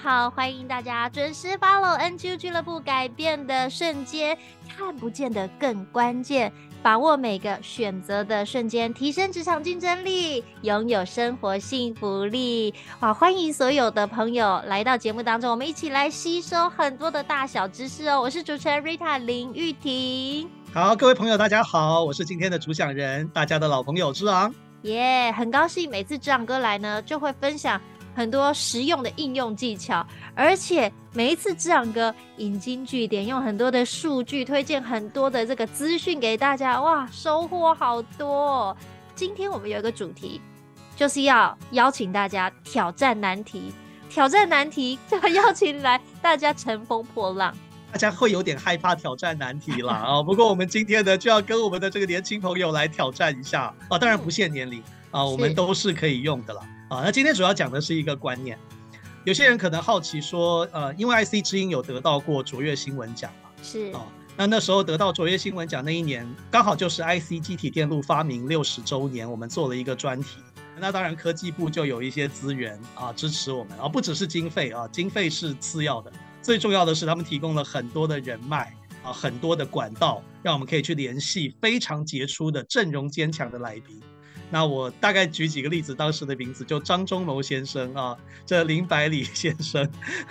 好，欢迎大家准时 follow NGU 俱乐部改变的瞬间，看不见的更关键，把握每个选择的瞬间，提升职场竞争力，拥有生活幸福力。哇，欢迎所有的朋友来到节目当中，我们一起来吸收很多的大小知识哦。我是主持人 Rita 林玉婷。好，各位朋友，大家好，我是今天的主讲人，大家的老朋友之昂。耶，yeah, 很高兴每次之昂哥来呢，就会分享。很多实用的应用技巧，而且每一次志昂哥引经据典，用很多的数据推荐很多的这个资讯给大家，哇，收获好多！今天我们有一个主题，就是要邀请大家挑战难题，挑战难题就要邀请来大家乘风破浪。大家会有点害怕挑战难题啦啊！不过我们今天呢，就要跟我们的这个年轻朋友来挑战一下啊，当然不限年龄啊，我们都是可以用的啦。啊，那今天主要讲的是一个观念，有些人可能好奇说，呃，因为 IC 之音有得到过卓越新闻奖嘛，是。哦，那那时候得到卓越新闻奖那一年，刚好就是 IC 机体电路发明六十周年，我们做了一个专题，那当然科技部就有一些资源啊支持我们，啊，不只是经费啊，经费是次要的，最重要的是他们提供了很多的人脉啊，很多的管道，让我们可以去联系非常杰出的阵容坚强的来宾。那我大概举几个例子，当时的名字就张忠谋先生啊，这林百里先生，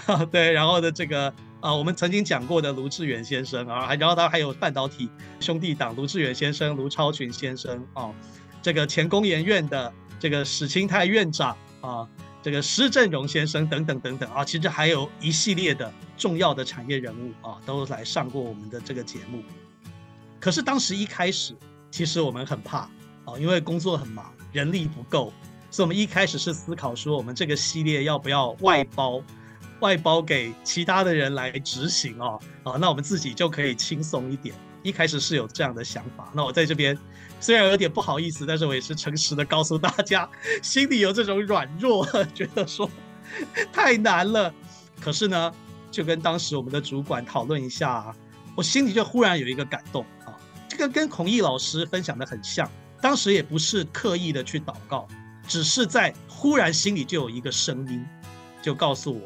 啊，对，然后的这个啊，我们曾经讲过的卢志远先生啊，然后他还有半导体兄弟党卢志远先生、卢超群先生啊，这个前工研院的这个史清泰院长啊，这个施振荣先生等等等等啊，其实还有一系列的重要的产业人物啊，都来上过我们的这个节目。可是当时一开始，其实我们很怕。因为工作很忙，人力不够，所以我们一开始是思考说，我们这个系列要不要外包，外包给其他的人来执行哦，啊，那我们自己就可以轻松一点。一开始是有这样的想法。那我在这边虽然有点不好意思，但是我也是诚实的告诉大家，心里有这种软弱，觉得说 太难了。可是呢，就跟当时我们的主管讨论一下，我心里就忽然有一个感动啊，这个跟孔毅老师分享的很像。当时也不是刻意的去祷告，只是在忽然心里就有一个声音，就告诉我，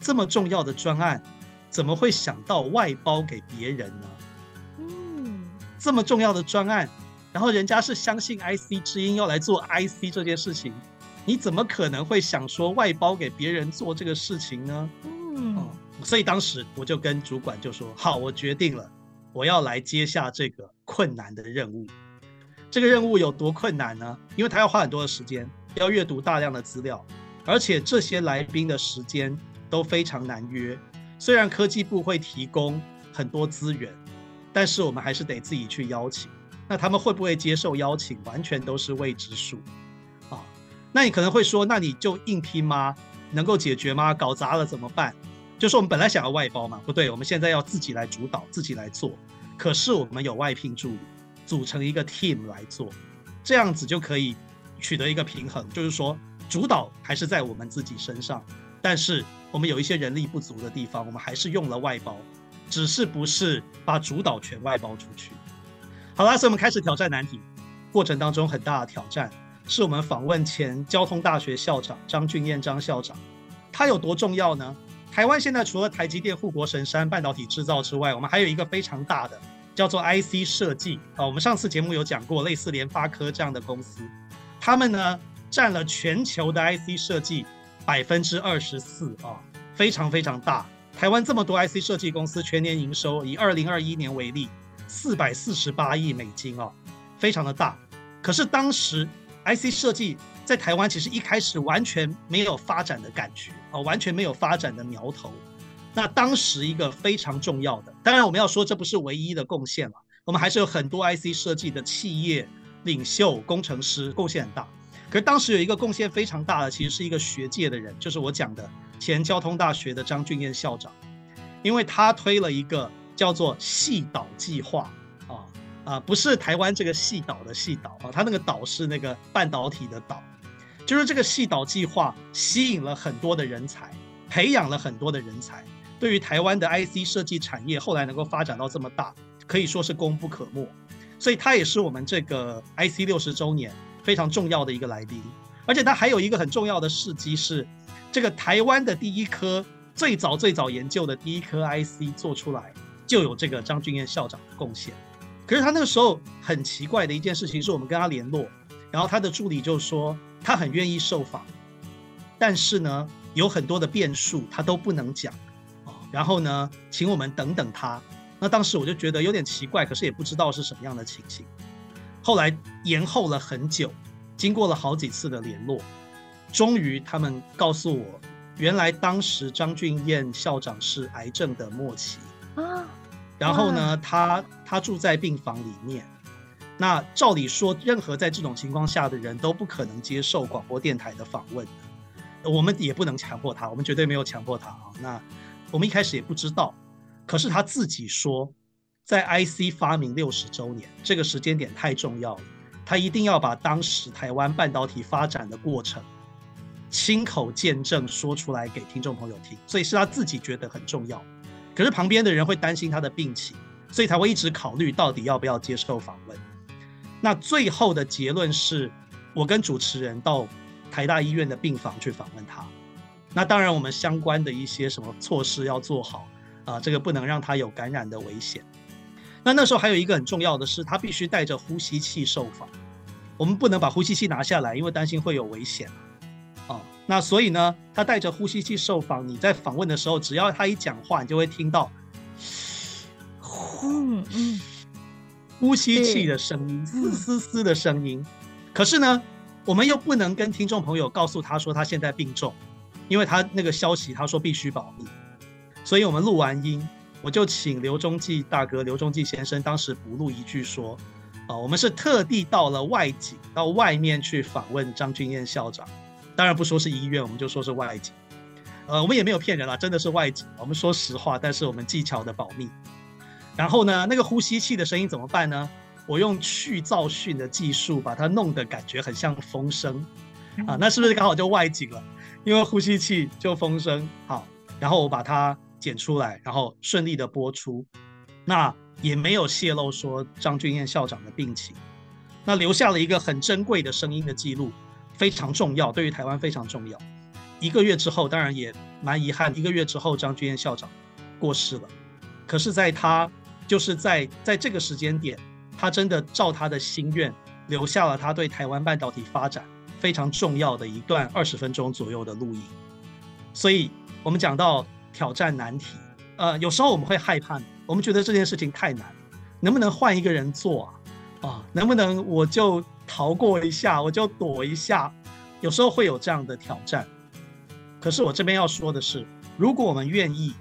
这么重要的专案，怎么会想到外包给别人呢？嗯，这么重要的专案，然后人家是相信 IC 之音要来做 IC 这件事情，你怎么可能会想说外包给别人做这个事情呢？嗯，哦，所以当时我就跟主管就说，好，我决定了，我要来接下这个困难的任务。这个任务有多困难呢？因为他要花很多的时间，要阅读大量的资料，而且这些来宾的时间都非常难约。虽然科技部会提供很多资源，但是我们还是得自己去邀请。那他们会不会接受邀请，完全都是未知数啊。那你可能会说，那你就硬拼吗？能够解决吗？搞砸了怎么办？就是我们本来想要外包嘛，不对，我们现在要自己来主导，自己来做。可是我们有外聘助理。组成一个 team 来做，这样子就可以取得一个平衡，就是说主导还是在我们自己身上，但是我们有一些人力不足的地方，我们还是用了外包，只是不是把主导权外包出去。好了，所以我们开始挑战难题，过程当中很大的挑战是我们访问前交通大学校长张俊彦张校长，他有多重要呢？台湾现在除了台积电护国神山半导体制造之外，我们还有一个非常大的。叫做 IC 设计啊，我们上次节目有讲过，类似联发科这样的公司，他们呢占了全球的 IC 设计百分之二十四啊，非常非常大。台湾这么多 IC 设计公司，全年营收以二零二一年为例，四百四十八亿美金啊，非常的大。可是当时 IC 设计在台湾其实一开始完全没有发展的感觉啊，完全没有发展的苗头。那当时一个非常重要的，当然我们要说这不是唯一的贡献了，我们还是有很多 IC 设计的企业领袖、工程师贡献很大。可是当时有一个贡献非常大的，其实是一个学界的人，就是我讲的前交通大学的张俊彦校长，因为他推了一个叫做“系岛计划”啊啊，不是台湾这个系岛的系岛啊，他那个岛是那个半导体的岛，就是这个系岛计划吸引了很多的人才，培养了很多的人才，对于台湾的 IC 设计产业后来能够发展到这么大，可以说是功不可没。所以他也是我们这个 IC 六十周年非常重要的一个来宾。而且它还有一个很重要的事迹是，这个台湾的第一颗最早最早研究的第一颗 IC 做出来，就有这个张俊彦校长的贡献。可是他那个时候很奇怪的一件事情是，我们跟他联络，然后他的助理就说他很愿意受访，但是呢有很多的变数他都不能讲，然后呢请我们等等他。那当时我就觉得有点奇怪，可是也不知道是什么样的情形。后来延后了很久。经过了好几次的联络，终于他们告诉我，原来当时张俊彦校长是癌症的末期啊。然后呢，他他住在病房里面。那照理说，任何在这种情况下的人都不可能接受广播电台的访问，我们也不能强迫他，我们绝对没有强迫他啊。那我们一开始也不知道，可是他自己说，在 IC 发明六十周年这个时间点太重要了。他一定要把当时台湾半导体发展的过程亲口见证说出来给听众朋友听，所以是他自己觉得很重要。可是旁边的人会担心他的病情，所以才会一直考虑到底要不要接受访问。那最后的结论是，我跟主持人到台大医院的病房去访问他。那当然，我们相关的一些什么措施要做好啊，这个不能让他有感染的危险。那那时候还有一个很重要的是，他必须带着呼吸器受访，我们不能把呼吸器拿下来，因为担心会有危险。啊，那所以呢，他带着呼吸器受访，你在访问的时候，只要他一讲话，你就会听到呼嗯呼吸器的声音，嘶嘶嘶的声音。可是呢，我们又不能跟听众朋友告诉他说他现在病重，因为他那个消息他说必须保密，所以我们录完音。我就请刘中继大哥、刘中继先生当时补录一句说：“啊，我们是特地到了外景，到外面去访问张俊彦校长。当然不说是医院，我们就说是外景。呃，我们也没有骗人啦，真的是外景。我们说实话，但是我们技巧的保密。然后呢，那个呼吸器的声音怎么办呢？我用去噪讯的技术把它弄得感觉很像风声啊，那是不是刚好就外景了？因为呼吸器就风声好，然后我把它。”剪出来，然后顺利的播出，那也没有泄露说张俊彦校长的病情，那留下了一个很珍贵的声音的记录，非常重要，对于台湾非常重要。一个月之后，当然也蛮遗憾，一个月之后张俊彦校长过世了。可是，在他就是在在这个时间点，他真的照他的心愿，留下了他对台湾半导体发展非常重要的一段二十分钟左右的录音。所以，我们讲到。挑战难题，呃，有时候我们会害怕，我们觉得这件事情太难，能不能换一个人做啊？啊，能不能我就逃过一下，我就躲一下？有时候会有这样的挑战。可是我这边要说的是，如果我们愿意，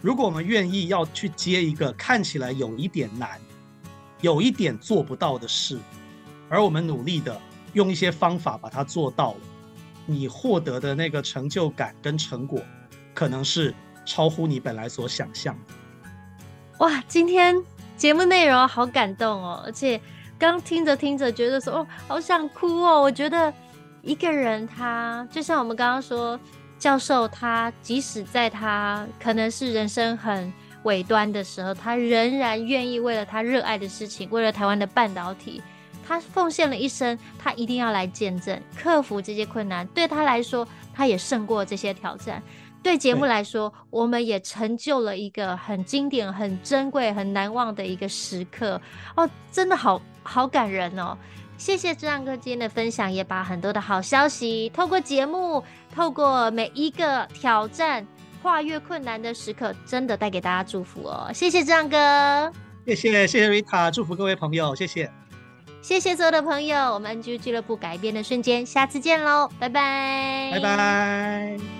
如果我们愿意要去接一个看起来有一点难、有一点做不到的事，而我们努力的用一些方法把它做到了，你获得的那个成就感跟成果，可能是。超乎你本来所想象的。哇，今天节目内容好感动哦，而且刚听着听着，觉得说哦，好想哭哦。我觉得一个人他就像我们刚刚说，教授他即使在他可能是人生很尾端的时候，他仍然愿意为了他热爱的事情，为了台湾的半导体，他奉献了一生，他一定要来见证，克服这些困难。对他来说，他也胜过这些挑战。对节目来说，我们也成就了一个很经典、很珍贵、很难忘的一个时刻哦，真的好好感人哦！谢谢志亮哥今天的分享，也把很多的好消息透过节目、透过每一个挑战、跨越困难的时刻，真的带给大家祝福哦！谢谢志亮哥，谢谢谢谢 Rita，祝福各位朋友，谢谢，谢谢所有的朋友，我们 N G 俱乐部改变的瞬间，下次见喽，拜拜，拜拜。